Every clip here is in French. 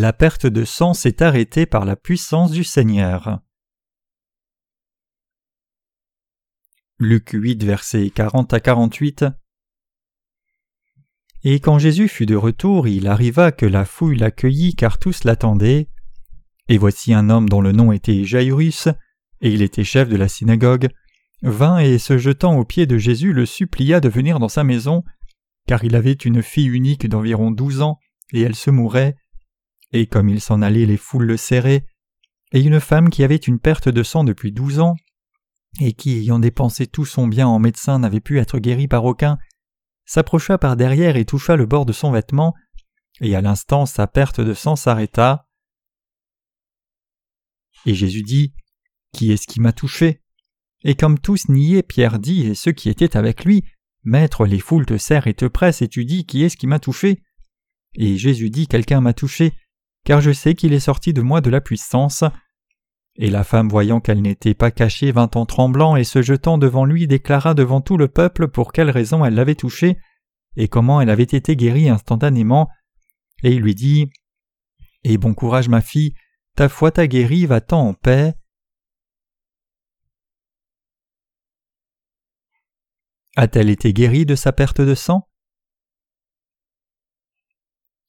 La perte de sang s'est arrêtée par la puissance du Seigneur. Luc 8, versets 40 à 48. Et quand Jésus fut de retour, il arriva que la foule l'accueillit car tous l'attendaient. Et voici un homme dont le nom était Jairus, et il était chef de la synagogue, vint et se jetant aux pieds de Jésus le supplia de venir dans sa maison, car il avait une fille unique d'environ douze ans, et elle se mourait. Et comme il s'en allait, les foules le serraient. Et une femme qui avait une perte de sang depuis douze ans, et qui, ayant dépensé tout son bien en médecin, n'avait pu être guérie par aucun, s'approcha par derrière et toucha le bord de son vêtement, et à l'instant sa perte de sang s'arrêta. Et Jésus dit Qui est-ce qui m'a touché? Et comme tous niaient, Pierre dit, et ceux qui étaient avec lui Maître, les foules te serrent et te pressent, et tu dis Qui est-ce qui m'a touché? Et Jésus dit Quelqu'un m'a touché, car je sais qu'il est sorti de moi de la puissance. Et la femme, voyant qu'elle n'était pas cachée, vint en tremblant et se jetant devant lui, déclara devant tout le peuple pour quelle raison elle l'avait touché, et comment elle avait été guérie instantanément. Et il lui dit Et bon courage, ma fille, ta foi t'a guérie, va-t'en en paix. A-t-elle été guérie de sa perte de sang?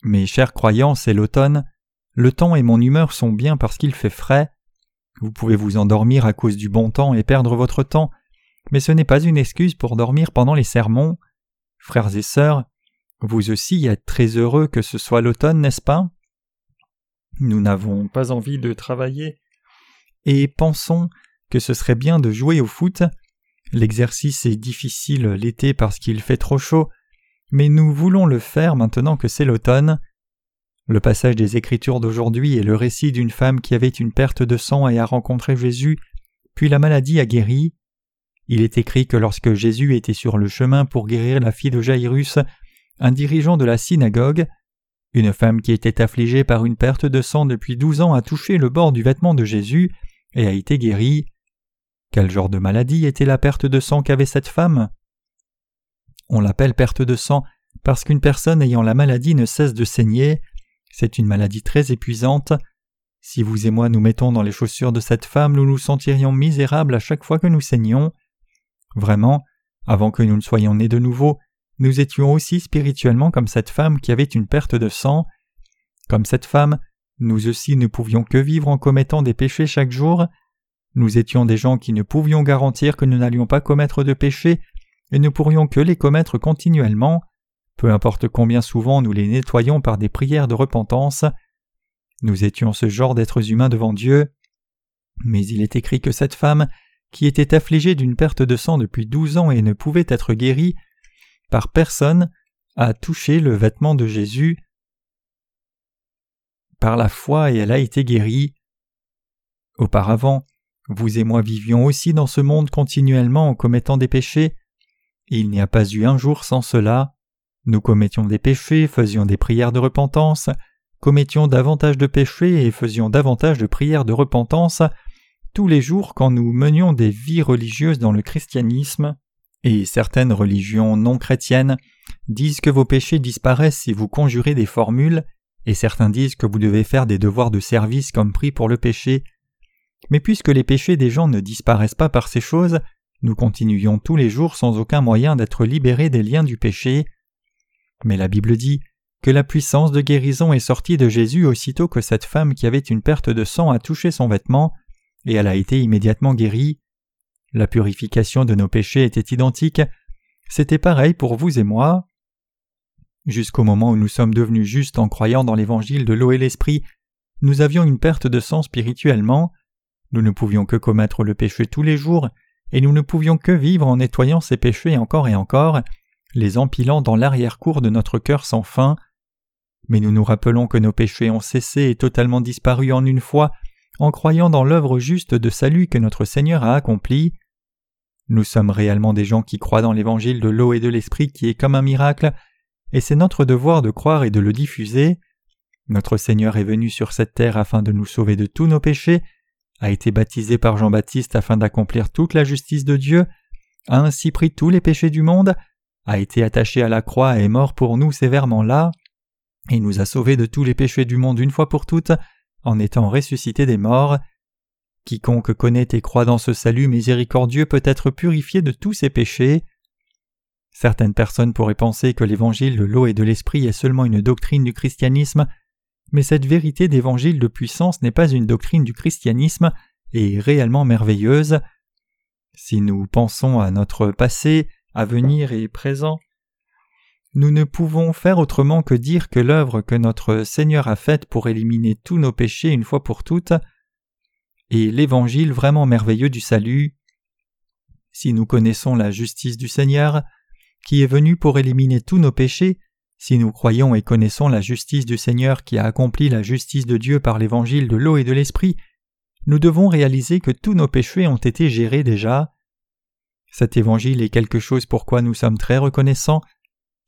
Mes chers croyants, c'est l'automne. Le temps et mon humeur sont bien parce qu'il fait frais. Vous pouvez vous endormir à cause du bon temps et perdre votre temps, mais ce n'est pas une excuse pour dormir pendant les sermons. Frères et sœurs, vous aussi êtes très heureux que ce soit l'automne, n'est-ce pas? Nous n'avons pas envie de travailler et pensons que ce serait bien de jouer au foot. L'exercice est difficile l'été parce qu'il fait trop chaud, mais nous voulons le faire maintenant que c'est l'automne. Le passage des Écritures d'aujourd'hui est le récit d'une femme qui avait une perte de sang et a rencontré Jésus, puis la maladie a guéri. Il est écrit que lorsque Jésus était sur le chemin pour guérir la fille de Jairus, un dirigeant de la synagogue, une femme qui était affligée par une perte de sang depuis douze ans a touché le bord du vêtement de Jésus et a été guérie. Quel genre de maladie était la perte de sang qu'avait cette femme? On l'appelle perte de sang parce qu'une personne ayant la maladie ne cesse de saigner, c'est une maladie très épuisante. Si vous et moi nous mettons dans les chaussures de cette femme, nous nous sentirions misérables à chaque fois que nous saignons. Vraiment, avant que nous ne soyons nés de nouveau, nous étions aussi spirituellement comme cette femme qui avait une perte de sang. Comme cette femme, nous aussi ne pouvions que vivre en commettant des péchés chaque jour. Nous étions des gens qui ne pouvions garantir que nous n'allions pas commettre de péchés, et ne pourrions que les commettre continuellement peu importe combien souvent nous les nettoyons par des prières de repentance. Nous étions ce genre d'êtres humains devant Dieu. Mais il est écrit que cette femme, qui était affligée d'une perte de sang depuis douze ans et ne pouvait être guérie par personne, a touché le vêtement de Jésus par la foi et elle a été guérie. Auparavant, vous et moi vivions aussi dans ce monde continuellement en commettant des péchés. Il n'y a pas eu un jour sans cela. Nous commettions des péchés, faisions des prières de repentance, commettions davantage de péchés et faisions davantage de prières de repentance tous les jours quand nous menions des vies religieuses dans le christianisme, et certaines religions non chrétiennes disent que vos péchés disparaissent si vous conjurez des formules, et certains disent que vous devez faire des devoirs de service comme prix pour le péché. Mais puisque les péchés des gens ne disparaissent pas par ces choses, nous continuions tous les jours sans aucun moyen d'être libérés des liens du péché. Mais la Bible dit que la puissance de guérison est sortie de Jésus aussitôt que cette femme qui avait une perte de sang a touché son vêtement, et elle a été immédiatement guérie. La purification de nos péchés était identique, c'était pareil pour vous et moi. Jusqu'au moment où nous sommes devenus justes en croyant dans l'évangile de l'eau et l'esprit, nous avions une perte de sang spirituellement, nous ne pouvions que commettre le péché tous les jours, et nous ne pouvions que vivre en nettoyant ces péchés encore et encore, les empilant dans l'arrière-cour de notre cœur sans fin. Mais nous nous rappelons que nos péchés ont cessé et totalement disparu en une fois en croyant dans l'œuvre juste de salut que notre Seigneur a accomplie. Nous sommes réellement des gens qui croient dans l'évangile de l'eau et de l'esprit qui est comme un miracle, et c'est notre devoir de croire et de le diffuser. Notre Seigneur est venu sur cette terre afin de nous sauver de tous nos péchés, a été baptisé par Jean-Baptiste afin d'accomplir toute la justice de Dieu, a ainsi pris tous les péchés du monde, a été attaché à la croix et mort pour nous sévèrement là, Il nous a sauvés de tous les péchés du monde une fois pour toutes, en étant ressuscité des morts. Quiconque connaît et croit dans ce salut miséricordieux peut être purifié de tous ses péchés. Certaines personnes pourraient penser que l'évangile de l'eau et de l'esprit est seulement une doctrine du christianisme, mais cette vérité d'évangile de puissance n'est pas une doctrine du christianisme et est réellement merveilleuse. Si nous pensons à notre passé, avenir et présent, nous ne pouvons faire autrement que dire que l'œuvre que notre Seigneur a faite pour éliminer tous nos péchés une fois pour toutes est l'évangile vraiment merveilleux du salut. Si nous connaissons la justice du Seigneur, qui est venu pour éliminer tous nos péchés, si nous croyons et connaissons la justice du Seigneur qui a accompli la justice de Dieu par l'évangile de l'eau et de l'esprit, nous devons réaliser que tous nos péchés ont été gérés déjà. Cet évangile est quelque chose pour quoi nous sommes très reconnaissants,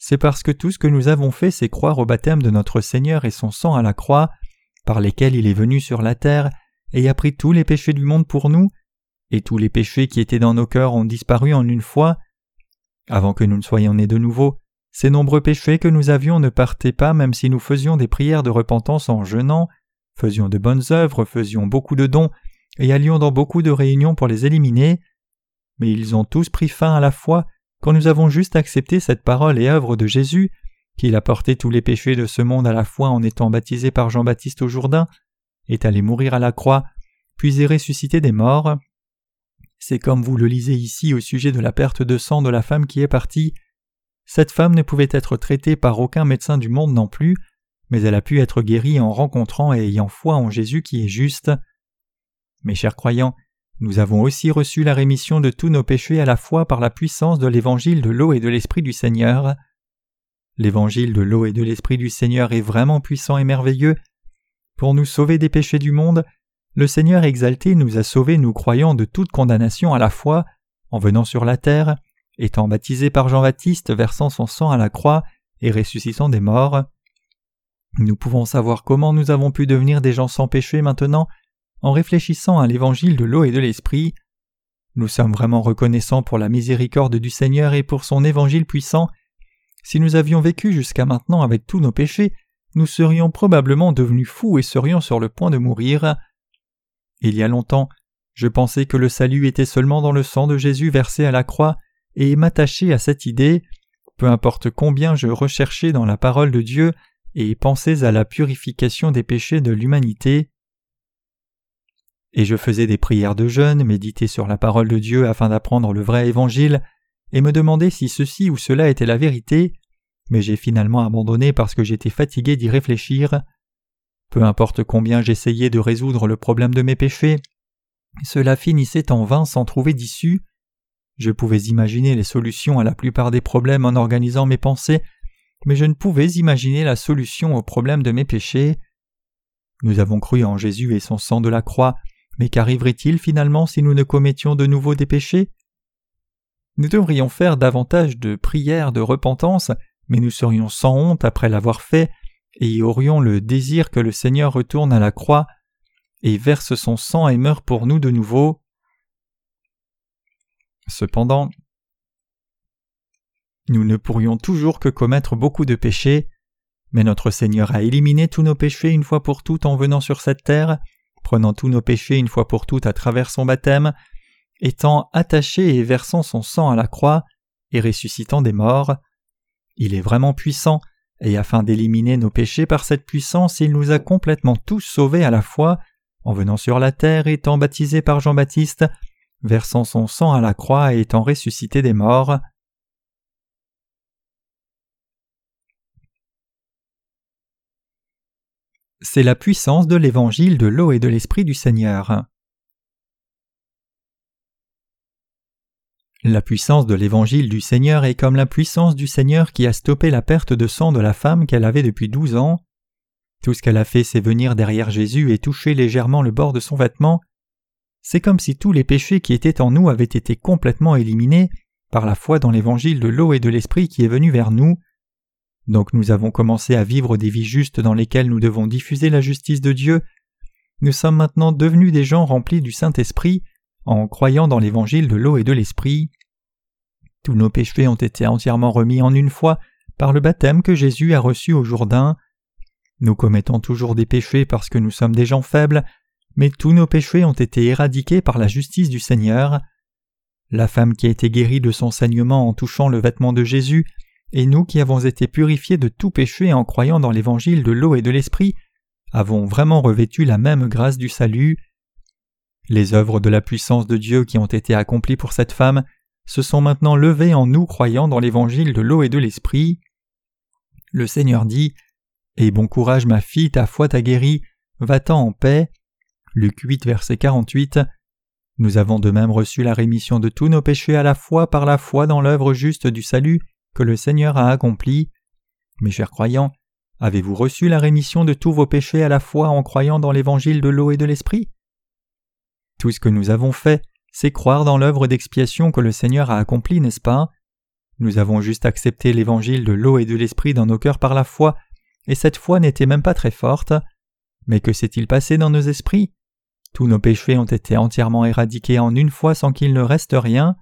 c'est parce que tout ce que nous avons fait, c'est croire au baptême de notre Seigneur et son sang à la croix, par lesquels il est venu sur la terre et a pris tous les péchés du monde pour nous, et tous les péchés qui étaient dans nos cœurs ont disparu en une fois. Avant que nous ne soyons nés de nouveau, ces nombreux péchés que nous avions ne partaient pas même si nous faisions des prières de repentance en jeûnant, faisions de bonnes œuvres, faisions beaucoup de dons, et allions dans beaucoup de réunions pour les éliminer. Mais ils ont tous pris fin à la foi quand nous avons juste accepté cette parole et œuvre de Jésus, qu'il a porté tous les péchés de ce monde à la fois en étant baptisé par Jean-Baptiste au Jourdain, est allé mourir à la croix, puis est ressuscité des morts. C'est comme vous le lisez ici au sujet de la perte de sang de la femme qui est partie. Cette femme ne pouvait être traitée par aucun médecin du monde non plus, mais elle a pu être guérie en rencontrant et ayant foi en Jésus qui est juste. Mes chers croyants, nous avons aussi reçu la rémission de tous nos péchés à la fois par la puissance de l'évangile de l'eau et de l'esprit du Seigneur. L'évangile de l'eau et de l'esprit du Seigneur est vraiment puissant et merveilleux. Pour nous sauver des péchés du monde, le Seigneur exalté nous a sauvés nous croyant de toute condamnation à la fois, en venant sur la terre, étant baptisé par Jean-Baptiste, versant son sang à la croix et ressuscitant des morts. Nous pouvons savoir comment nous avons pu devenir des gens sans péché maintenant en réfléchissant à l'évangile de l'eau et de l'esprit. Nous sommes vraiment reconnaissants pour la miséricorde du Seigneur et pour son évangile puissant. Si nous avions vécu jusqu'à maintenant avec tous nos péchés, nous serions probablement devenus fous et serions sur le point de mourir. Il y a longtemps, je pensais que le salut était seulement dans le sang de Jésus versé à la croix, et m'attachais à cette idée, peu importe combien je recherchais dans la parole de Dieu et pensais à la purification des péchés de l'humanité. Et je faisais des prières de jeûne, méditais sur la parole de Dieu afin d'apprendre le vrai évangile, et me demandais si ceci ou cela était la vérité, mais j'ai finalement abandonné parce que j'étais fatigué d'y réfléchir. Peu importe combien j'essayais de résoudre le problème de mes péchés, cela finissait en vain sans trouver d'issue. Je pouvais imaginer les solutions à la plupart des problèmes en organisant mes pensées, mais je ne pouvais imaginer la solution au problème de mes péchés. Nous avons cru en Jésus et son sang de la croix, mais qu'arriverait-il finalement si nous ne commettions de nouveau des péchés? Nous devrions faire davantage de prières de repentance, mais nous serions sans honte après l'avoir fait, et aurions le désir que le Seigneur retourne à la croix et verse son sang et meure pour nous de nouveau. Cependant, nous ne pourrions toujours que commettre beaucoup de péchés, mais notre Seigneur a éliminé tous nos péchés une fois pour toutes en venant sur cette terre, prenant tous nos péchés une fois pour toutes à travers son baptême, étant attaché et versant son sang à la croix, et ressuscitant des morts. Il est vraiment puissant, et afin d'éliminer nos péchés par cette puissance, il nous a complètement tous sauvés à la fois, en venant sur la terre, étant baptisé par Jean-Baptiste, versant son sang à la croix et étant ressuscité des morts. C'est la puissance de l'évangile de l'eau et de l'esprit du Seigneur. La puissance de l'évangile du Seigneur est comme la puissance du Seigneur qui a stoppé la perte de sang de la femme qu'elle avait depuis douze ans. Tout ce qu'elle a fait, c'est venir derrière Jésus et toucher légèrement le bord de son vêtement. C'est comme si tous les péchés qui étaient en nous avaient été complètement éliminés par la foi dans l'évangile de l'eau et de l'esprit qui est venu vers nous. Donc nous avons commencé à vivre des vies justes dans lesquelles nous devons diffuser la justice de Dieu. Nous sommes maintenant devenus des gens remplis du Saint-Esprit en croyant dans l'évangile de l'eau et de l'Esprit. Tous nos péchés ont été entièrement remis en une fois par le baptême que Jésus a reçu au Jourdain, Nous commettons toujours des péchés parce que nous sommes des gens faibles, mais tous nos péchés ont été éradiqués par la justice du Seigneur. La femme qui a été guérie de son saignement en touchant le vêtement de Jésus, et nous qui avons été purifiés de tout péché en croyant dans l'évangile de l'eau et de l'esprit, avons vraiment revêtu la même grâce du salut. Les œuvres de la puissance de Dieu qui ont été accomplies pour cette femme se sont maintenant levées en nous croyant dans l'évangile de l'eau et de l'esprit. Le Seigneur dit Et bon courage, ma fille, ta foi t'a guérie, va-t'en en paix. Luc 8, verset 48. Nous avons de même reçu la rémission de tous nos péchés à la fois par la foi dans l'œuvre juste du salut que le Seigneur a accompli. Mes chers croyants, avez-vous reçu la rémission de tous vos péchés à la fois en croyant dans l'évangile de l'eau et de l'esprit? Tout ce que nous avons fait, c'est croire dans l'œuvre d'expiation que le Seigneur a accomplie, n'est-ce pas? Nous avons juste accepté l'évangile de l'eau et de l'esprit dans nos cœurs par la foi, et cette foi n'était même pas très forte. Mais que s'est-il passé dans nos esprits? Tous nos péchés ont été entièrement éradiqués en une fois sans qu'il ne reste rien.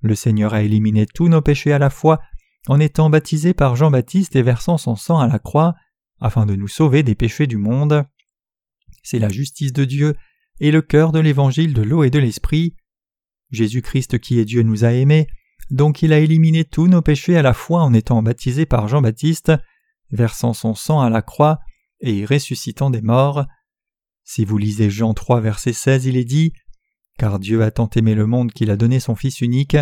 Le Seigneur a éliminé tous nos péchés à la fois en étant baptisé par Jean-Baptiste et versant son sang à la croix, afin de nous sauver des péchés du monde. C'est la justice de Dieu et le cœur de l'évangile de l'eau et de l'esprit. Jésus-Christ qui est Dieu nous a aimés, donc il a éliminé tous nos péchés à la fois en étant baptisé par Jean-Baptiste, versant son sang à la croix et ressuscitant des morts. Si vous lisez Jean 3 verset 16, il est dit Car Dieu a tant aimé le monde qu'il a donné son Fils unique,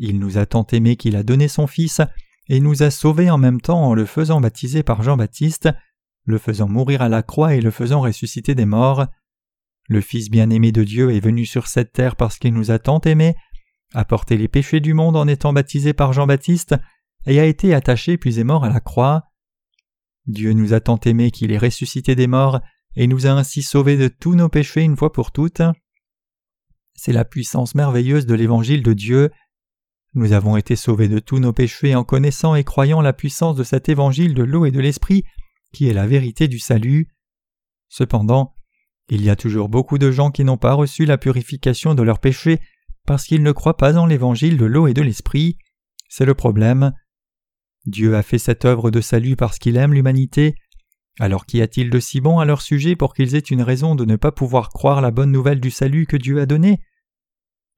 il nous a tant aimé qu'il a donné son Fils, et nous a sauvés en même temps en le faisant baptiser par Jean-Baptiste, le faisant mourir à la croix et le faisant ressusciter des morts. Le Fils bien-aimé de Dieu est venu sur cette terre parce qu'il nous a tant aimés, a porté les péchés du monde en étant baptisé par Jean-Baptiste, et a été attaché puis est mort à la croix. Dieu nous a tant aimés qu'il est ressuscité des morts, et nous a ainsi sauvés de tous nos péchés une fois pour toutes. C'est la puissance merveilleuse de l'évangile de Dieu. Nous avons été sauvés de tous nos péchés en connaissant et croyant la puissance de cet évangile de l'eau et de l'esprit, qui est la vérité du salut. Cependant, il y a toujours beaucoup de gens qui n'ont pas reçu la purification de leurs péchés parce qu'ils ne croient pas en l'évangile de l'eau et de l'esprit. C'est le problème. Dieu a fait cette œuvre de salut parce qu'il aime l'humanité. Alors qu'y a-t-il de si bon à leur sujet pour qu'ils aient une raison de ne pas pouvoir croire la bonne nouvelle du salut que Dieu a donnée?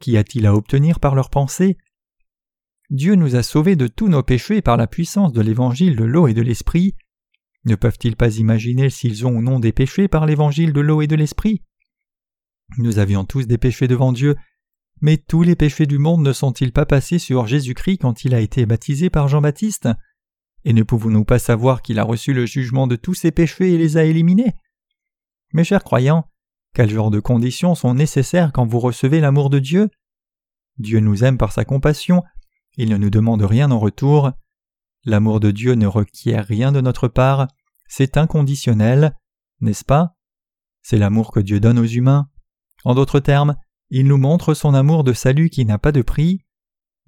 Qu'y a-t-il à obtenir par leurs pensées? Dieu nous a sauvés de tous nos péchés par la puissance de l'évangile de l'eau et de l'esprit. Ne peuvent-ils pas imaginer s'ils ont ou non des péchés par l'évangile de l'eau et de l'esprit? Nous avions tous des péchés devant Dieu, mais tous les péchés du monde ne sont-ils pas passés sur Jésus-Christ quand il a été baptisé par Jean-Baptiste? Et ne pouvons-nous pas savoir qu'il a reçu le jugement de tous ses péchés et les a éliminés? Mes chers croyants, quel genre de conditions sont nécessaires quand vous recevez l'amour de Dieu? Dieu nous aime par sa compassion, il ne nous demande rien en retour. L'amour de Dieu ne requiert rien de notre part, c'est inconditionnel, n'est-ce pas? C'est l'amour que Dieu donne aux humains. En d'autres termes, il nous montre son amour de salut qui n'a pas de prix.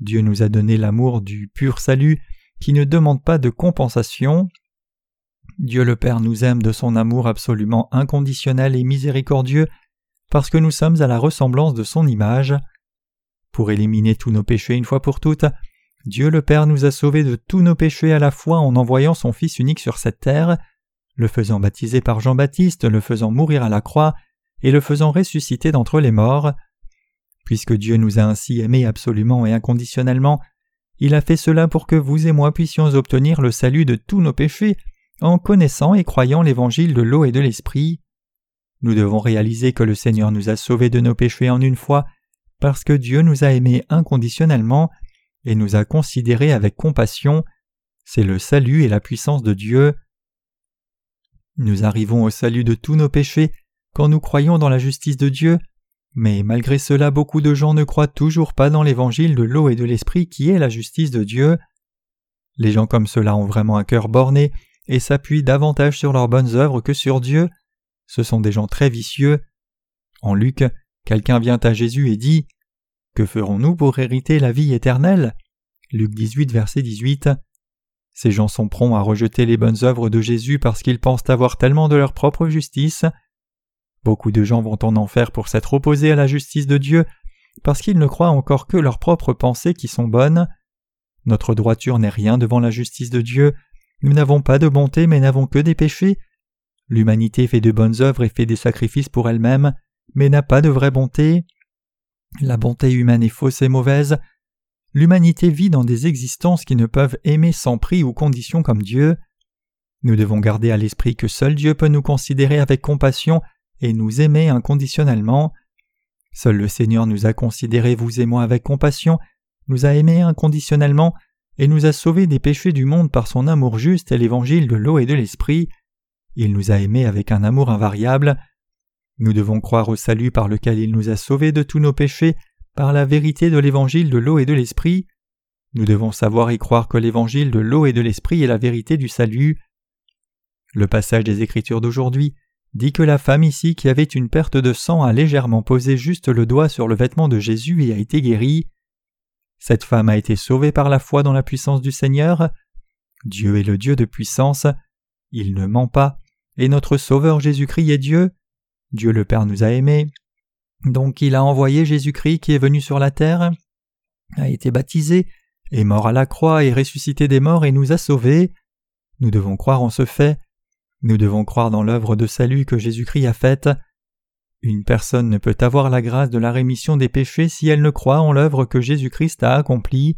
Dieu nous a donné l'amour du pur salut qui ne demande pas de compensation. Dieu le Père nous aime de son amour absolument inconditionnel et miséricordieux parce que nous sommes à la ressemblance de son image. Pour éliminer tous nos péchés une fois pour toutes, Dieu le Père nous a sauvés de tous nos péchés à la fois en envoyant son Fils unique sur cette terre, le faisant baptiser par Jean-Baptiste, le faisant mourir à la croix, et le faisant ressusciter d'entre les morts. Puisque Dieu nous a ainsi aimés absolument et inconditionnellement, il a fait cela pour que vous et moi puissions obtenir le salut de tous nos péchés en connaissant et croyant l'évangile de l'eau et de l'esprit. Nous devons réaliser que le Seigneur nous a sauvés de nos péchés en une fois parce que Dieu nous a aimés inconditionnellement et nous a considérés avec compassion, c'est le salut et la puissance de Dieu. Nous arrivons au salut de tous nos péchés quand nous croyons dans la justice de Dieu, mais malgré cela beaucoup de gens ne croient toujours pas dans l'évangile de l'eau et de l'esprit qui est la justice de Dieu. Les gens comme cela ont vraiment un cœur borné et s'appuient davantage sur leurs bonnes œuvres que sur Dieu. Ce sont des gens très vicieux. En Luc, quelqu'un vient à Jésus et dit que ferons-nous pour hériter la vie éternelle? Luc 18, verset 18. Ces gens sont prompts à rejeter les bonnes œuvres de Jésus parce qu'ils pensent avoir tellement de leur propre justice. Beaucoup de gens vont en enfer pour s'être opposés à la justice de Dieu parce qu'ils ne croient encore que leurs propres pensées qui sont bonnes. Notre droiture n'est rien devant la justice de Dieu. Nous n'avons pas de bonté mais n'avons que des péchés, L'humanité fait de bonnes œuvres et fait des sacrifices pour elle-même, mais n'a pas de vraie bonté. La bonté humaine est fausse et mauvaise. L'humanité vit dans des existences qui ne peuvent aimer sans prix ou condition comme Dieu. Nous devons garder à l'esprit que seul Dieu peut nous considérer avec compassion et nous aimer inconditionnellement. Seul le Seigneur nous a considérés, vous et moi, avec compassion, nous a aimés inconditionnellement et nous a sauvés des péchés du monde par son amour juste et l'évangile de l'eau et de l'esprit. Il nous a aimés avec un amour invariable. Nous devons croire au salut par lequel il nous a sauvés de tous nos péchés par la vérité de l'évangile de l'eau et de l'esprit. Nous devons savoir y croire que l'évangile de l'eau et de l'esprit est la vérité du salut. Le passage des Écritures d'aujourd'hui dit que la femme ici qui avait une perte de sang a légèrement posé juste le doigt sur le vêtement de Jésus et a été guérie. Cette femme a été sauvée par la foi dans la puissance du Seigneur. Dieu est le Dieu de puissance. Il ne ment pas, et notre Sauveur Jésus-Christ est Dieu. Dieu le Père nous a aimés. Donc il a envoyé Jésus-Christ qui est venu sur la terre, a été baptisé, est mort à la croix et ressuscité des morts et nous a sauvés. Nous devons croire en ce fait. Nous devons croire dans l'œuvre de salut que Jésus-Christ a faite. Une personne ne peut avoir la grâce de la rémission des péchés si elle ne croit en l'œuvre que Jésus-Christ a accomplie.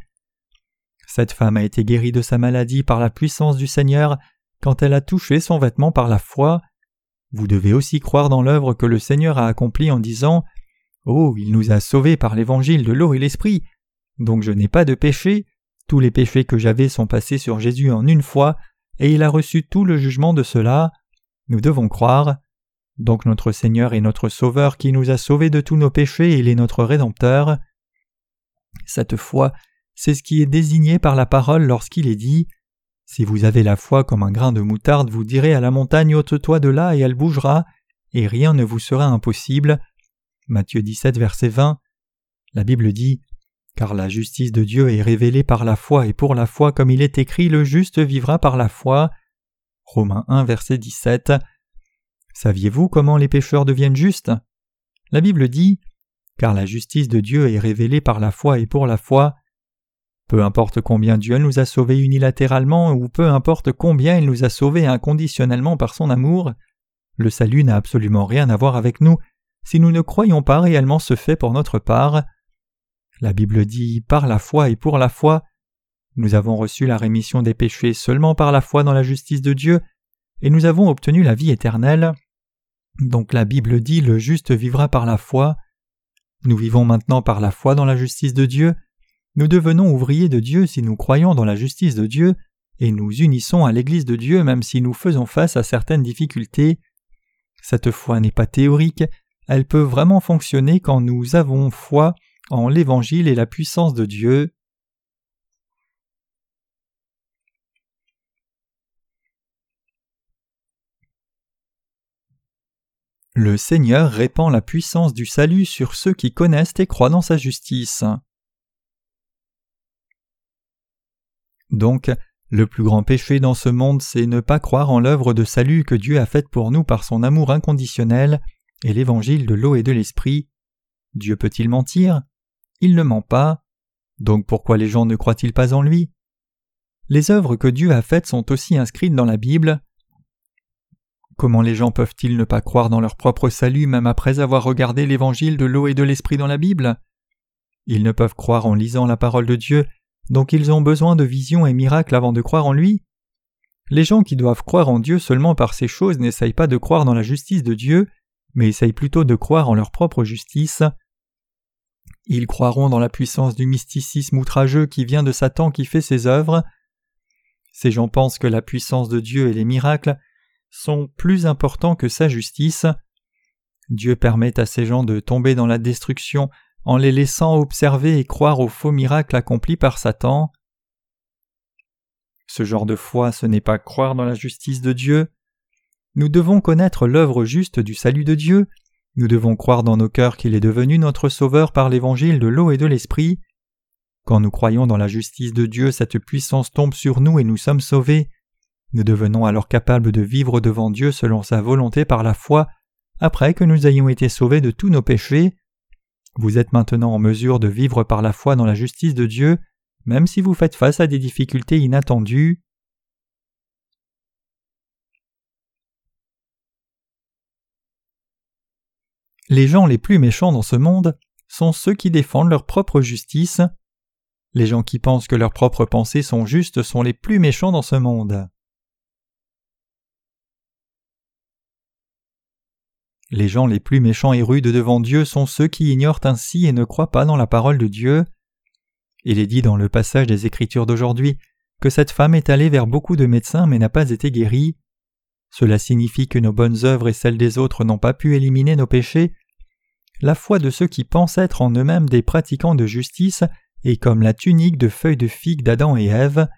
Cette femme a été guérie de sa maladie par la puissance du Seigneur quand elle a touché son vêtement par la foi. Vous devez aussi croire dans l'œuvre que le Seigneur a accomplie en disant Oh, il nous a sauvés par l'évangile de l'eau et l'esprit. Donc je n'ai pas de péché. Tous les péchés que j'avais sont passés sur Jésus en une fois, et il a reçu tout le jugement de cela. Nous devons croire. Donc notre Seigneur est notre Sauveur qui nous a sauvés de tous nos péchés il est notre Rédempteur. Cette foi, c'est ce qui est désigné par la parole lorsqu'il est dit Si vous avez la foi comme un grain de moutarde, vous direz à la montagne ôte-toi de là et elle bougera, et rien ne vous sera impossible. Matthieu 17, verset 20. La Bible dit Car la justice de Dieu est révélée par la foi, et pour la foi, comme il est écrit, le juste vivra par la foi. Romains 1, verset 17. Saviez-vous comment les pécheurs deviennent justes? La Bible dit Car la justice de Dieu est révélée par la foi et pour la foi. Peu importe combien Dieu nous a sauvés unilatéralement ou peu importe combien il nous a sauvés inconditionnellement par son amour, le salut n'a absolument rien à voir avec nous si nous ne croyons pas réellement ce fait pour notre part. La Bible dit par la foi et pour la foi. Nous avons reçu la rémission des péchés seulement par la foi dans la justice de Dieu, et nous avons obtenu la vie éternelle. Donc la Bible dit le juste vivra par la foi. Nous vivons maintenant par la foi dans la justice de Dieu. Nous devenons ouvriers de Dieu si nous croyons dans la justice de Dieu, et nous unissons à l'Église de Dieu même si nous faisons face à certaines difficultés. Cette foi n'est pas théorique, elle peut vraiment fonctionner quand nous avons foi en l'Évangile et la puissance de Dieu. Le Seigneur répand la puissance du salut sur ceux qui connaissent et croient dans sa justice. Donc, le plus grand péché dans ce monde, c'est ne pas croire en l'œuvre de salut que Dieu a faite pour nous par son amour inconditionnel et l'évangile de l'eau et de l'esprit. Dieu peut-il mentir? Il ne ment pas. Donc pourquoi les gens ne croient-ils pas en lui? Les œuvres que Dieu a faites sont aussi inscrites dans la Bible. Comment les gens peuvent-ils ne pas croire dans leur propre salut même après avoir regardé l'évangile de l'eau et de l'esprit dans la Bible? Ils ne peuvent croire en lisant la parole de Dieu, donc ils ont besoin de visions et miracles avant de croire en lui. Les gens qui doivent croire en Dieu seulement par ces choses n'essayent pas de croire dans la justice de Dieu, mais essayent plutôt de croire en leur propre justice. Ils croiront dans la puissance du mysticisme outrageux qui vient de Satan qui fait ses œuvres. Ces gens pensent que la puissance de Dieu et les miracles sont plus importants que sa justice. Dieu permet à ces gens de tomber dans la destruction en les laissant observer et croire aux faux miracles accomplis par Satan. Ce genre de foi, ce n'est pas croire dans la justice de Dieu. Nous devons connaître l'œuvre juste du salut de Dieu, nous devons croire dans nos cœurs qu'il est devenu notre Sauveur par l'évangile de l'eau et de l'Esprit. Quand nous croyons dans la justice de Dieu, cette puissance tombe sur nous et nous sommes sauvés. Nous devenons alors capables de vivre devant Dieu selon sa volonté par la foi, après que nous ayons été sauvés de tous nos péchés. Vous êtes maintenant en mesure de vivre par la foi dans la justice de Dieu, même si vous faites face à des difficultés inattendues. Les gens les plus méchants dans ce monde sont ceux qui défendent leur propre justice. Les gens qui pensent que leurs propres pensées sont justes sont les plus méchants dans ce monde. Les gens les plus méchants et rudes devant Dieu sont ceux qui ignorent ainsi et ne croient pas dans la parole de Dieu. Il est dit dans le passage des Écritures d'aujourd'hui que cette femme est allée vers beaucoup de médecins mais n'a pas été guérie. Cela signifie que nos bonnes œuvres et celles des autres n'ont pas pu éliminer nos péchés. La foi de ceux qui pensent être en eux-mêmes des pratiquants de justice est comme la tunique de feuilles de figue d'Adam et Ève.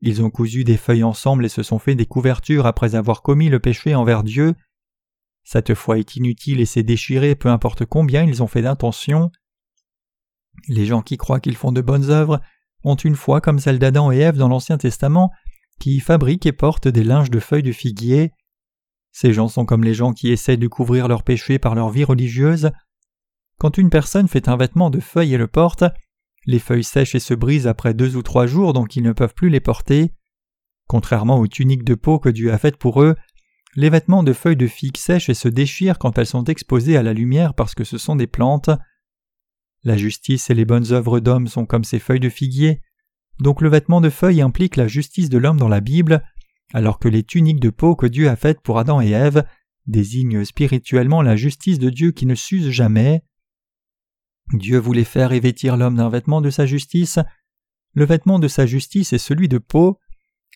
Ils ont cousu des feuilles ensemble et se sont fait des couvertures après avoir commis le péché envers Dieu. Cette foi est inutile et s'est déchirée peu importe combien ils ont fait d'intention. Les gens qui croient qu'ils font de bonnes œuvres ont une foi comme celle d'Adam et Ève dans l'Ancien Testament qui fabriquent et portent des linges de feuilles de figuier. Ces gens sont comme les gens qui essaient de couvrir leurs péchés par leur vie religieuse. Quand une personne fait un vêtement de feuilles et le porte, les feuilles sèchent et se brisent après deux ou trois jours donc ils ne peuvent plus les porter. Contrairement aux tuniques de peau que Dieu a faites pour eux, les vêtements de feuilles de figues sèchent et se déchirent quand elles sont exposées à la lumière parce que ce sont des plantes. La justice et les bonnes œuvres d'hommes sont comme ces feuilles de figuier, donc le vêtement de feuilles implique la justice de l'homme dans la Bible, alors que les tuniques de peau que Dieu a faites pour Adam et Ève désignent spirituellement la justice de Dieu qui ne s'use jamais. Dieu voulait faire et vêtir l'homme d'un vêtement de sa justice. Le vêtement de sa justice est celui de peau.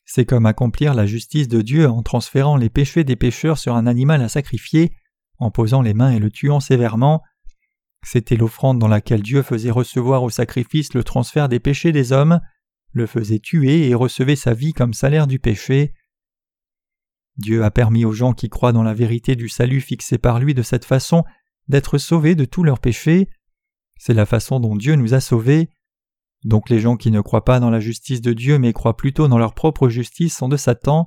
C'est comme accomplir la justice de Dieu en transférant les péchés des pécheurs sur un animal à sacrifier, en posant les mains et le tuant sévèrement. C'était l'offrande dans laquelle Dieu faisait recevoir au sacrifice le transfert des péchés des hommes, le faisait tuer et recevait sa vie comme salaire du péché. Dieu a permis aux gens qui croient dans la vérité du salut fixé par lui de cette façon d'être sauvés de tous leurs péchés. C'est la façon dont Dieu nous a sauvés. Donc les gens qui ne croient pas dans la justice de Dieu mais croient plutôt dans leur propre justice sont de Satan.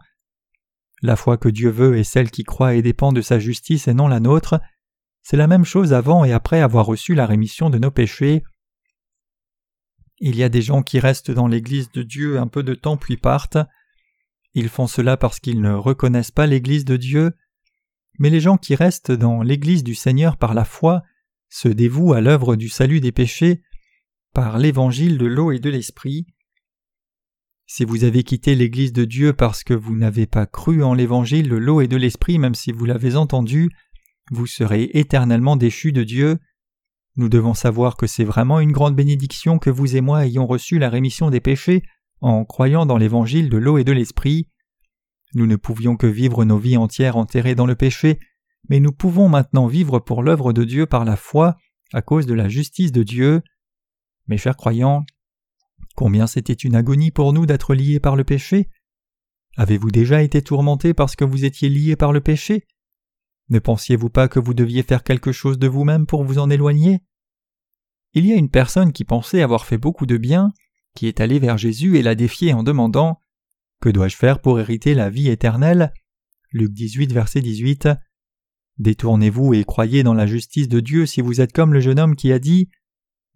La foi que Dieu veut est celle qui croit et dépend de sa justice et non la nôtre. C'est la même chose avant et après avoir reçu la rémission de nos péchés. Il y a des gens qui restent dans l'Église de Dieu un peu de temps puis partent. Ils font cela parce qu'ils ne reconnaissent pas l'Église de Dieu. Mais les gens qui restent dans l'Église du Seigneur par la foi se dévouent à l'œuvre du salut des péchés par l'évangile de l'eau et de l'esprit. Si vous avez quitté l'Église de Dieu parce que vous n'avez pas cru en l'évangile de l'eau et de l'esprit même si vous l'avez entendu, vous serez éternellement déchus de Dieu. Nous devons savoir que c'est vraiment une grande bénédiction que vous et moi ayons reçu la rémission des péchés en croyant dans l'évangile de l'eau et de l'esprit. Nous ne pouvions que vivre nos vies entières enterrées dans le péché, mais nous pouvons maintenant vivre pour l'œuvre de Dieu par la foi à cause de la justice de Dieu. Mes chers croyants, combien c'était une agonie pour nous d'être liés par le péché? Avez-vous déjà été tourmenté parce que vous étiez liés par le péché? Ne pensiez-vous pas que vous deviez faire quelque chose de vous-même pour vous en éloigner? Il y a une personne qui pensait avoir fait beaucoup de bien, qui est allée vers Jésus et l'a défié en demandant Que dois-je faire pour hériter la vie éternelle? Luc 18, verset 18. Détournez-vous et croyez dans la justice de Dieu si vous êtes comme le jeune homme qui a dit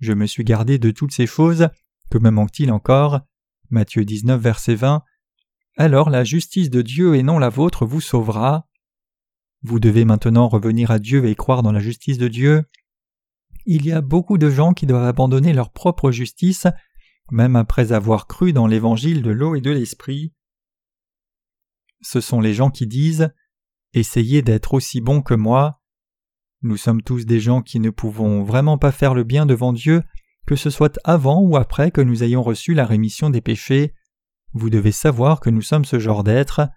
Je me suis gardé de toutes ces choses, que me manque-t-il encore? Matthieu 19, verset 20. Alors la justice de Dieu et non la vôtre vous sauvera. Vous devez maintenant revenir à Dieu et croire dans la justice de Dieu. Il y a beaucoup de gens qui doivent abandonner leur propre justice, même après avoir cru dans l'évangile de l'eau et de l'esprit. Ce sont les gens qui disent Essayez d'être aussi bons que moi. Nous sommes tous des gens qui ne pouvons vraiment pas faire le bien devant Dieu, que ce soit avant ou après que nous ayons reçu la rémission des péchés. Vous devez savoir que nous sommes ce genre d'êtres.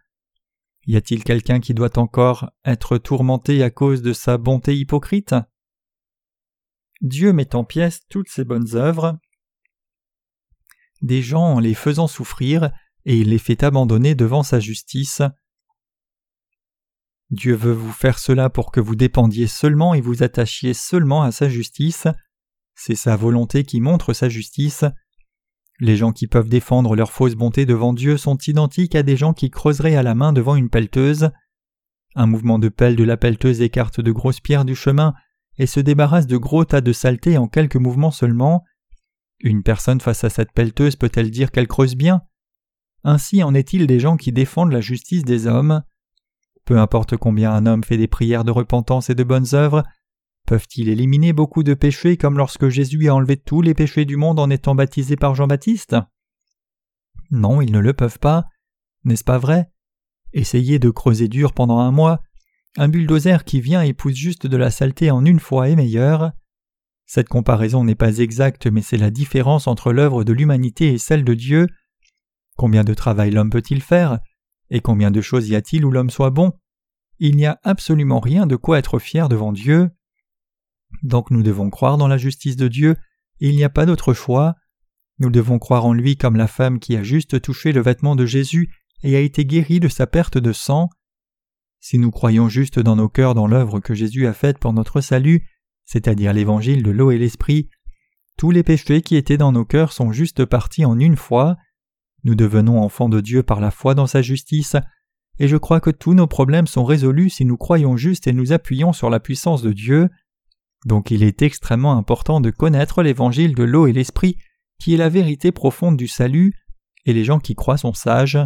Y a-t-il quelqu'un qui doit encore être tourmenté à cause de sa bonté hypocrite? Dieu met en pièces toutes ses bonnes œuvres, des gens en les faisant souffrir, et il les fait abandonner devant sa justice. Dieu veut vous faire cela pour que vous dépendiez seulement et vous attachiez seulement à sa justice. C'est sa volonté qui montre sa justice. Les gens qui peuvent défendre leur fausse bonté devant Dieu sont identiques à des gens qui creuseraient à la main devant une pelleteuse. Un mouvement de pelle de la pelleteuse écarte de grosses pierres du chemin et se débarrasse de gros tas de saleté en quelques mouvements seulement. Une personne face à cette pelleteuse peut-elle dire qu'elle creuse bien? Ainsi en est-il des gens qui défendent la justice des hommes. Peu importe combien un homme fait des prières de repentance et de bonnes œuvres, Peuvent-ils éliminer beaucoup de péchés comme lorsque Jésus a enlevé tous les péchés du monde en étant baptisé par Jean-Baptiste? Non, ils ne le peuvent pas. N'est-ce pas vrai? Essayez de creuser dur pendant un mois. Un bulldozer qui vient et pousse juste de la saleté en une fois est meilleur. Cette comparaison n'est pas exacte, mais c'est la différence entre l'œuvre de l'humanité et celle de Dieu. Combien de travail l'homme peut-il faire? Et combien de choses y a-t-il où l'homme soit bon? Il n'y a absolument rien de quoi être fier devant Dieu. Donc nous devons croire dans la justice de Dieu, il n'y a pas d'autre choix. Nous devons croire en lui comme la femme qui a juste touché le vêtement de Jésus et a été guérie de sa perte de sang. Si nous croyons juste dans nos cœurs dans l'œuvre que Jésus a faite pour notre salut, c'est-à-dire l'évangile de l'eau et l'esprit, tous les péchés qui étaient dans nos cœurs sont juste partis en une fois. Nous devenons enfants de Dieu par la foi dans sa justice, et je crois que tous nos problèmes sont résolus si nous croyons juste et nous appuyons sur la puissance de Dieu. Donc il est extrêmement important de connaître l'évangile de l'eau et l'esprit, qui est la vérité profonde du salut, et les gens qui croient sont sages.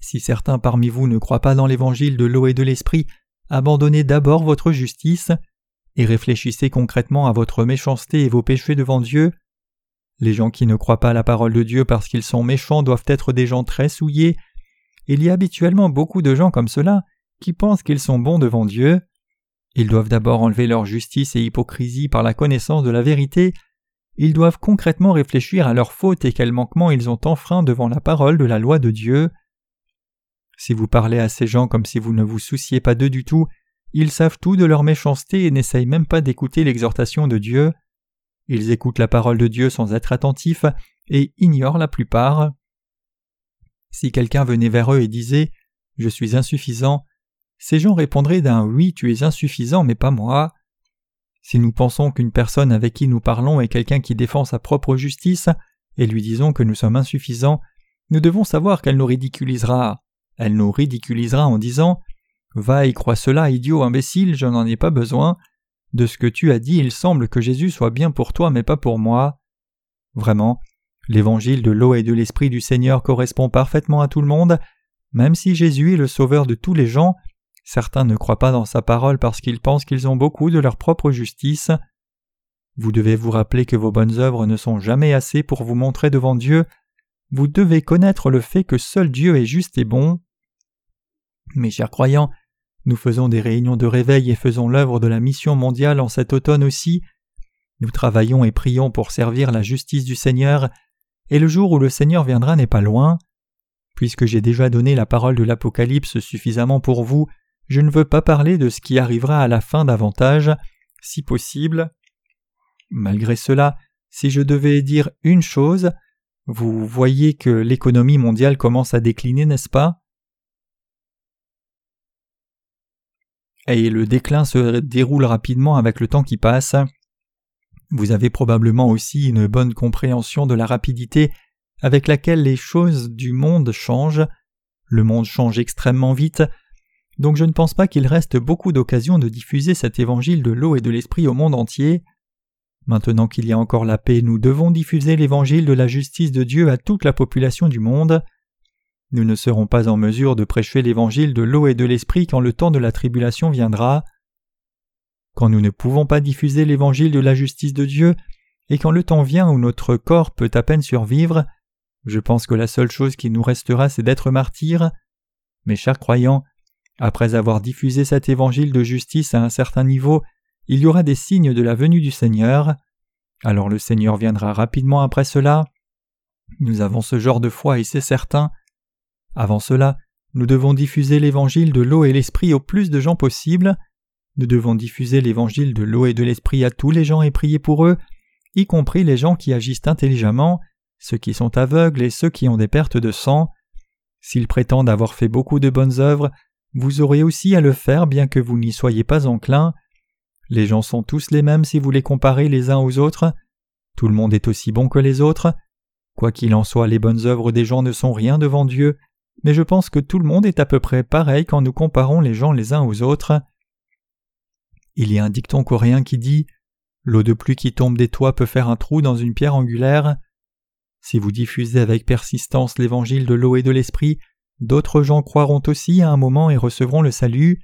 Si certains parmi vous ne croient pas dans l'évangile de l'eau et de l'esprit, abandonnez d'abord votre justice, et réfléchissez concrètement à votre méchanceté et vos péchés devant Dieu. Les gens qui ne croient pas la parole de Dieu parce qu'ils sont méchants doivent être des gens très souillés. Il y a habituellement beaucoup de gens comme cela qui pensent qu'ils sont bons devant Dieu. Ils doivent d'abord enlever leur justice et hypocrisie par la connaissance de la vérité. Ils doivent concrètement réfléchir à leurs fautes et quels manquements ils ont enfreint devant la parole de la loi de Dieu. Si vous parlez à ces gens comme si vous ne vous souciez pas d'eux du tout, ils savent tout de leur méchanceté et n'essayent même pas d'écouter l'exhortation de Dieu. Ils écoutent la parole de Dieu sans être attentifs et ignorent la plupart. Si quelqu'un venait vers eux et disait Je suis insuffisant, ces gens répondraient d'un oui, tu es insuffisant, mais pas moi. Si nous pensons qu'une personne avec qui nous parlons est quelqu'un qui défend sa propre justice, et lui disons que nous sommes insuffisants, nous devons savoir qu'elle nous ridiculisera. Elle nous ridiculisera en disant Va et crois cela, idiot imbécile, je n'en ai pas besoin. De ce que tu as dit, il semble que Jésus soit bien pour toi, mais pas pour moi. Vraiment, l'évangile de l'eau et de l'esprit du Seigneur correspond parfaitement à tout le monde, même si Jésus est le sauveur de tous les gens, Certains ne croient pas dans sa parole parce qu'ils pensent qu'ils ont beaucoup de leur propre justice. Vous devez vous rappeler que vos bonnes œuvres ne sont jamais assez pour vous montrer devant Dieu. Vous devez connaître le fait que seul Dieu est juste et bon. Mes chers croyants, nous faisons des réunions de réveil et faisons l'œuvre de la mission mondiale en cet automne aussi. Nous travaillons et prions pour servir la justice du Seigneur, et le jour où le Seigneur viendra n'est pas loin. Puisque j'ai déjà donné la parole de l'Apocalypse suffisamment pour vous, je ne veux pas parler de ce qui arrivera à la fin davantage, si possible. Malgré cela, si je devais dire une chose, vous voyez que l'économie mondiale commence à décliner, n'est-ce pas? Et le déclin se déroule rapidement avec le temps qui passe. Vous avez probablement aussi une bonne compréhension de la rapidité avec laquelle les choses du monde changent. Le monde change extrêmement vite, donc je ne pense pas qu'il reste beaucoup d'occasions de diffuser cet évangile de l'eau et de l'esprit au monde entier. Maintenant qu'il y a encore la paix, nous devons diffuser l'évangile de la justice de Dieu à toute la population du monde. Nous ne serons pas en mesure de prêcher l'évangile de l'eau et de l'esprit quand le temps de la tribulation viendra. Quand nous ne pouvons pas diffuser l'évangile de la justice de Dieu, et quand le temps vient où notre corps peut à peine survivre, je pense que la seule chose qui nous restera c'est d'être martyrs. Mes chers croyants, après avoir diffusé cet évangile de justice à un certain niveau, il y aura des signes de la venue du Seigneur. Alors le Seigneur viendra rapidement après cela. Nous avons ce genre de foi et c'est certain. Avant cela, nous devons diffuser l'évangile de l'eau et l'esprit au plus de gens possible. Nous devons diffuser l'évangile de l'eau et de l'esprit à tous les gens et prier pour eux, y compris les gens qui agissent intelligemment, ceux qui sont aveugles et ceux qui ont des pertes de sang. S'ils prétendent avoir fait beaucoup de bonnes œuvres, vous aurez aussi à le faire bien que vous n'y soyez pas enclin. Les gens sont tous les mêmes si vous les comparez les uns aux autres. Tout le monde est aussi bon que les autres. Quoi qu'il en soit, les bonnes œuvres des gens ne sont rien devant Dieu, mais je pense que tout le monde est à peu près pareil quand nous comparons les gens les uns aux autres. Il y a un dicton coréen qui dit L'eau de pluie qui tombe des toits peut faire un trou dans une pierre angulaire. Si vous diffusez avec persistance l'évangile de l'eau et de l'esprit, D'autres gens croiront aussi à un moment et recevront le salut.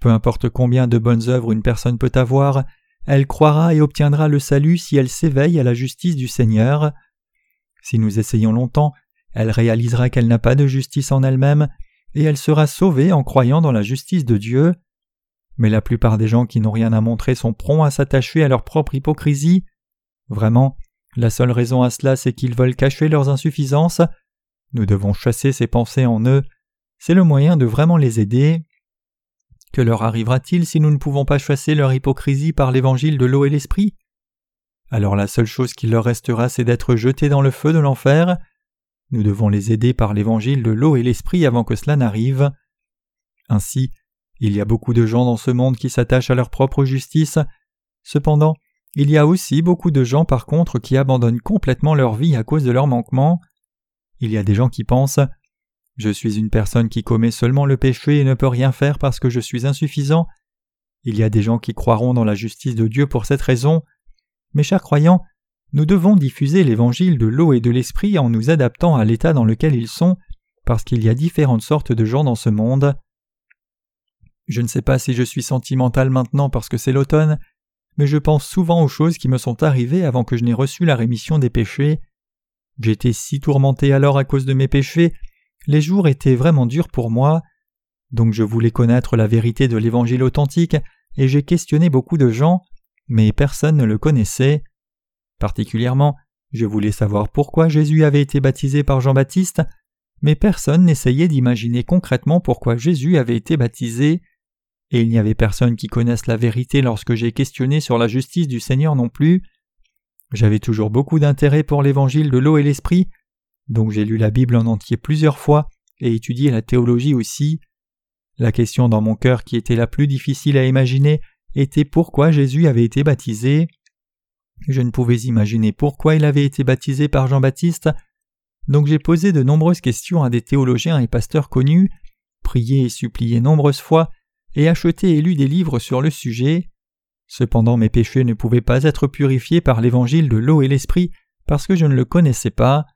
Peu importe combien de bonnes œuvres une personne peut avoir, elle croira et obtiendra le salut si elle s'éveille à la justice du Seigneur. Si nous essayons longtemps, elle réalisera qu'elle n'a pas de justice en elle-même, et elle sera sauvée en croyant dans la justice de Dieu. Mais la plupart des gens qui n'ont rien à montrer sont prompts à s'attacher à leur propre hypocrisie. Vraiment, la seule raison à cela c'est qu'ils veulent cacher leurs insuffisances. Nous devons chasser ces pensées en eux. C'est le moyen de vraiment les aider. Que leur arrivera-t-il si nous ne pouvons pas chasser leur hypocrisie par l'évangile de l'eau et l'esprit? Alors la seule chose qui leur restera c'est d'être jetés dans le feu de l'enfer. Nous devons les aider par l'évangile de l'eau et l'esprit avant que cela n'arrive. Ainsi, il y a beaucoup de gens dans ce monde qui s'attachent à leur propre justice. Cependant, il y a aussi beaucoup de gens par contre qui abandonnent complètement leur vie à cause de leurs manquements. Il y a des gens qui pensent je suis une personne qui commet seulement le péché et ne peut rien faire parce que je suis insuffisant. Il y a des gens qui croiront dans la justice de Dieu pour cette raison. Mes chers croyants, nous devons diffuser l'évangile de l'eau et de l'esprit en nous adaptant à l'état dans lequel ils sont, parce qu'il y a différentes sortes de gens dans ce monde. Je ne sais pas si je suis sentimental maintenant parce que c'est l'automne, mais je pense souvent aux choses qui me sont arrivées avant que je n'ai reçu la rémission des péchés. J'étais si tourmenté alors à cause de mes péchés les jours étaient vraiment durs pour moi, donc je voulais connaître la vérité de l'Évangile authentique, et j'ai questionné beaucoup de gens, mais personne ne le connaissait. Particulièrement, je voulais savoir pourquoi Jésus avait été baptisé par Jean-Baptiste, mais personne n'essayait d'imaginer concrètement pourquoi Jésus avait été baptisé, et il n'y avait personne qui connaisse la vérité lorsque j'ai questionné sur la justice du Seigneur non plus. J'avais toujours beaucoup d'intérêt pour l'évangile de l'eau et l'esprit, donc j'ai lu la Bible en entier plusieurs fois et étudié la théologie aussi. La question dans mon cœur qui était la plus difficile à imaginer était pourquoi Jésus avait été baptisé. Je ne pouvais imaginer pourquoi il avait été baptisé par Jean-Baptiste, donc j'ai posé de nombreuses questions à des théologiens et pasteurs connus, prié et supplié nombreuses fois, et acheté et lu des livres sur le sujet. Cependant mes péchés ne pouvaient pas être purifiés par l'évangile de l'eau et l'esprit parce que je ne le connaissais pas.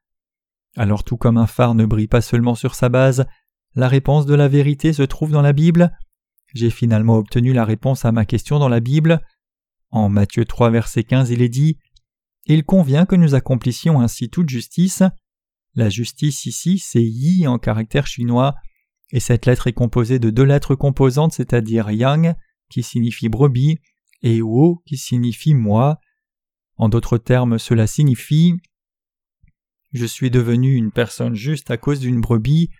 Alors tout comme un phare ne brille pas seulement sur sa base, la réponse de la vérité se trouve dans la Bible. J'ai finalement obtenu la réponse à ma question dans la Bible. En Matthieu 3 verset 15 il est dit Il convient que nous accomplissions ainsi toute justice. La justice ici c'est yi en caractère chinois, et cette lettre est composée de deux lettres composantes, c'est-à-dire yang qui signifie brebis et wo qui signifie moi. En d'autres termes, cela signifie je suis devenu une personne juste à cause d'une brebis,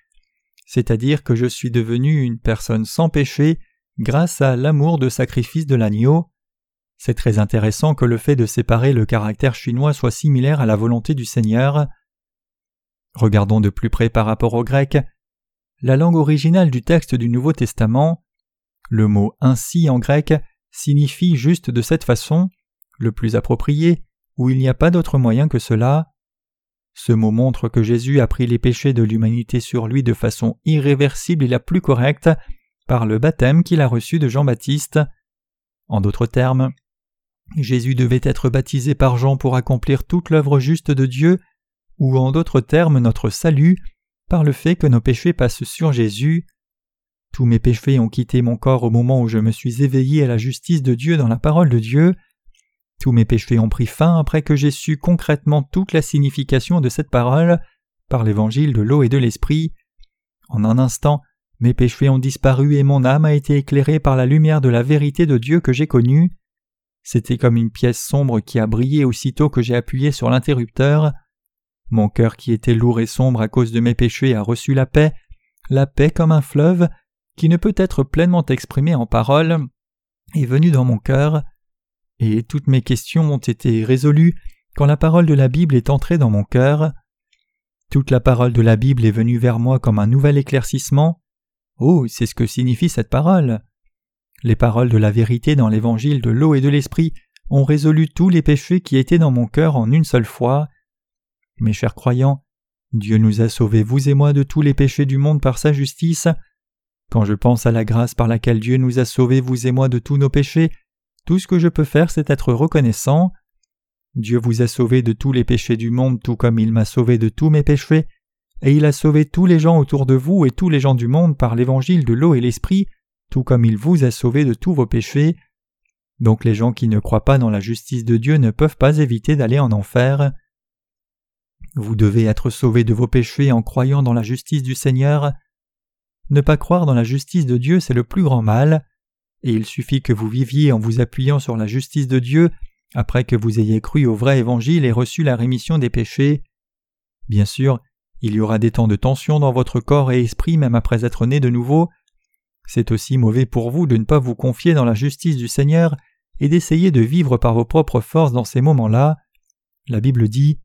c'est-à-dire que je suis devenu une personne sans péché grâce à l'amour de sacrifice de l'agneau. C'est très intéressant que le fait de séparer le caractère chinois soit similaire à la volonté du Seigneur. Regardons de plus près par rapport au grec. La langue originale du texte du Nouveau Testament, le mot ainsi en grec signifie juste de cette façon, le plus approprié, où il n'y a pas d'autre moyen que cela. Ce mot montre que Jésus a pris les péchés de l'humanité sur lui de façon irréversible et la plus correcte par le baptême qu'il a reçu de Jean-Baptiste. En d'autres termes, Jésus devait être baptisé par Jean pour accomplir toute l'œuvre juste de Dieu, ou en d'autres termes notre salut, par le fait que nos péchés passent sur Jésus. Tous mes péchés ont quitté mon corps au moment où je me suis éveillé à la justice de Dieu dans la parole de Dieu. Tous mes péchés ont pris fin après que j'ai su concrètement toute la signification de cette parole par l'évangile de l'eau et de l'esprit. En un instant, mes péchés ont disparu et mon âme a été éclairée par la lumière de la vérité de Dieu que j'ai connue. C'était comme une pièce sombre qui a brillé aussitôt que j'ai appuyé sur l'interrupteur. Mon cœur qui était lourd et sombre à cause de mes péchés a reçu la paix, la paix comme un fleuve, qui ne peut être pleinement exprimée en paroles, est venu dans mon cœur et toutes mes questions ont été résolues quand la parole de la Bible est entrée dans mon cœur. Toute la parole de la Bible est venue vers moi comme un nouvel éclaircissement. Oh, c'est ce que signifie cette parole. Les paroles de la vérité dans l'évangile de l'eau et de l'esprit ont résolu tous les péchés qui étaient dans mon cœur en une seule fois. Mes chers croyants, Dieu nous a sauvés, vous et moi, de tous les péchés du monde par sa justice. Quand je pense à la grâce par laquelle Dieu nous a sauvés, vous et moi, de tous nos péchés, tout ce que je peux faire, c'est être reconnaissant. Dieu vous a sauvé de tous les péchés du monde tout comme il m'a sauvé de tous mes péchés, et il a sauvé tous les gens autour de vous et tous les gens du monde par l'évangile de l'eau et l'esprit, tout comme il vous a sauvé de tous vos péchés. Donc les gens qui ne croient pas dans la justice de Dieu ne peuvent pas éviter d'aller en enfer. Vous devez être sauvés de vos péchés en croyant dans la justice du Seigneur. Ne pas croire dans la justice de Dieu, c'est le plus grand mal, et il suffit que vous viviez en vous appuyant sur la justice de Dieu après que vous ayez cru au vrai évangile et reçu la rémission des péchés. Bien sûr, il y aura des temps de tension dans votre corps et esprit même après être né de nouveau. C'est aussi mauvais pour vous de ne pas vous confier dans la justice du Seigneur et d'essayer de vivre par vos propres forces dans ces moments-là. La Bible dit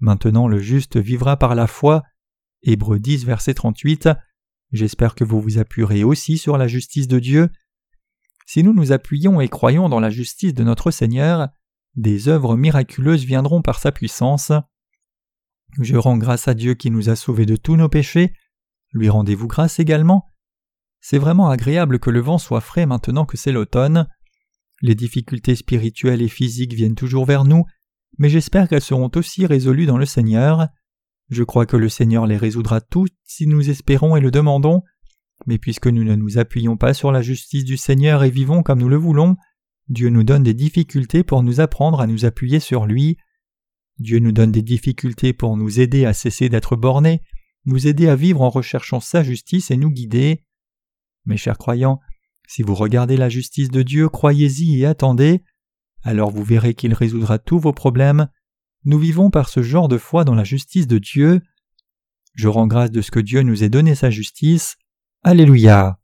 Maintenant le juste vivra par la foi. Hébreux 10, verset 38. J'espère que vous vous appuierez aussi sur la justice de Dieu. Si nous nous appuyons et croyons dans la justice de notre Seigneur, des œuvres miraculeuses viendront par sa puissance. Je rends grâce à Dieu qui nous a sauvés de tous nos péchés. Lui rendez-vous grâce également. C'est vraiment agréable que le vent soit frais maintenant que c'est l'automne. Les difficultés spirituelles et physiques viennent toujours vers nous, mais j'espère qu'elles seront aussi résolues dans le Seigneur. Je crois que le Seigneur les résoudra toutes si nous espérons et le demandons. Mais puisque nous ne nous appuyons pas sur la justice du Seigneur et vivons comme nous le voulons, Dieu nous donne des difficultés pour nous apprendre à nous appuyer sur lui. Dieu nous donne des difficultés pour nous aider à cesser d'être bornés, nous aider à vivre en recherchant sa justice et nous guider. Mes chers croyants, si vous regardez la justice de Dieu, croyez-y et attendez, alors vous verrez qu'il résoudra tous vos problèmes. Nous vivons par ce genre de foi dans la justice de Dieu. Je rends grâce de ce que Dieu nous ait donné sa justice. Alléluia.